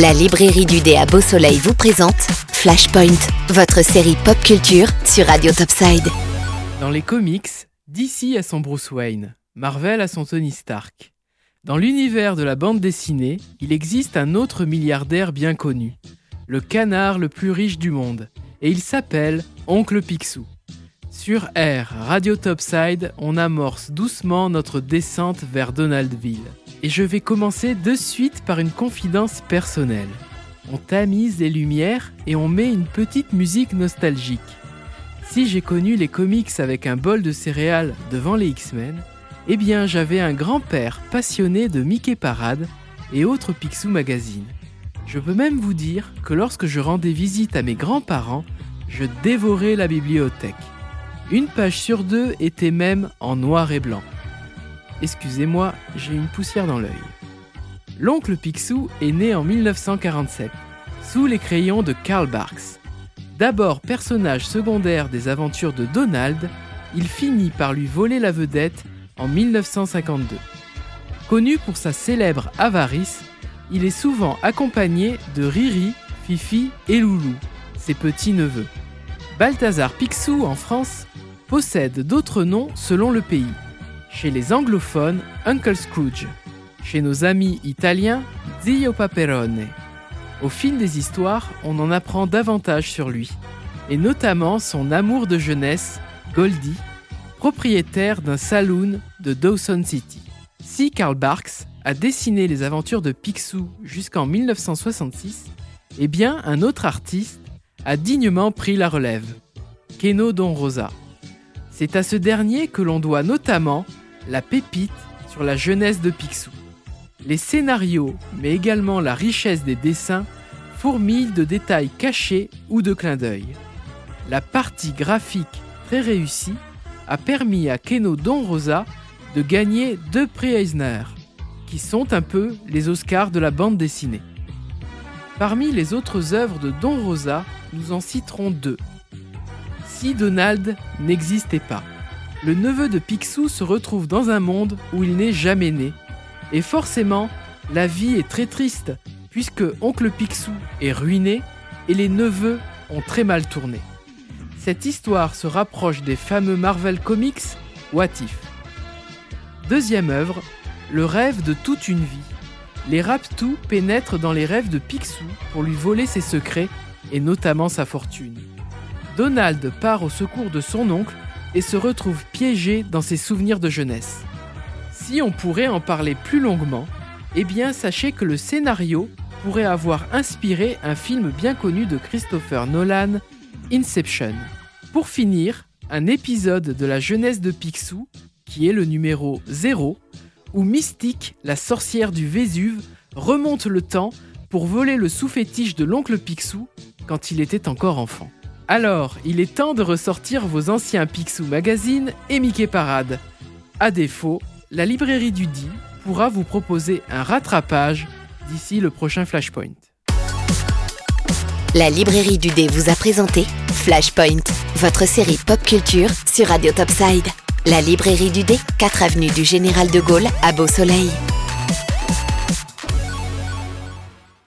La librairie du dé à Beau Soleil vous présente Flashpoint, votre série pop culture sur Radio Topside. Dans les comics, DC a son Bruce Wayne, Marvel a son Tony Stark. Dans l'univers de la bande dessinée, il existe un autre milliardaire bien connu, le canard le plus riche du monde, et il s'appelle Oncle Picsou. Sur Air, Radio Topside, on amorce doucement notre descente vers Donaldville. Et je vais commencer de suite par une confidence personnelle. On tamise les lumières et on met une petite musique nostalgique. Si j'ai connu les comics avec un bol de céréales devant les X-Men, eh bien j'avais un grand-père passionné de Mickey Parade et autres Picsou magazines. Je peux même vous dire que lorsque je rendais visite à mes grands-parents, je dévorais la bibliothèque. Une page sur deux était même en noir et blanc. Excusez-moi, j'ai une poussière dans l'œil. L'oncle Picsou est né en 1947, sous les crayons de Karl Barks. D'abord personnage secondaire des aventures de Donald, il finit par lui voler la vedette en 1952. Connu pour sa célèbre avarice, il est souvent accompagné de Riri, Fifi et Loulou, ses petits-neveux. Balthazar Picsou en France possède d'autres noms selon le pays. Chez les anglophones, Uncle Scrooge. Chez nos amis italiens, Zio Paperone. Au fil des histoires, on en apprend davantage sur lui, et notamment son amour de jeunesse, Goldie, propriétaire d'un saloon de Dawson City. Si Karl Barks a dessiné les aventures de Picsou jusqu'en 1966, eh bien un autre artiste a dignement pris la relève, Keno Don Rosa. C'est à ce dernier que l'on doit notamment la pépite sur la jeunesse de Picsou. Les scénarios, mais également la richesse des dessins, fourmillent de détails cachés ou de clins d'œil. La partie graphique très réussie a permis à Keno Don Rosa de gagner deux prix Eisner, qui sont un peu les Oscars de la bande dessinée. Parmi les autres œuvres de Don Rosa, nous en citerons deux. Si Donald n'existait pas, le neveu de Picsou se retrouve dans un monde où il n'est jamais né. Et forcément, la vie est très triste, puisque oncle Picsou est ruiné et les neveux ont très mal tourné. Cette histoire se rapproche des fameux Marvel Comics What If? Deuxième œuvre, le rêve de toute une vie. Les Raptous pénètrent dans les rêves de Picsou pour lui voler ses secrets et notamment sa fortune. Donald part au secours de son oncle et se retrouve piégé dans ses souvenirs de jeunesse. Si on pourrait en parler plus longuement, eh bien sachez que le scénario pourrait avoir inspiré un film bien connu de Christopher Nolan, Inception. Pour finir, un épisode de la jeunesse de Picsou, qui est le numéro 0, où Mystique, la sorcière du Vésuve, remonte le temps pour voler le sous-fétiche de l'oncle Picsou quand il était encore enfant. Alors, il est temps de ressortir vos anciens Picsou Magazine et Mickey Parade. À défaut, la librairie du dit pourra vous proposer un rattrapage d'ici le prochain Flashpoint. La librairie du dé vous a présenté Flashpoint, votre série pop culture sur Radio Topside. La librairie du dé, 4 avenue du Général de Gaulle à Beau Soleil.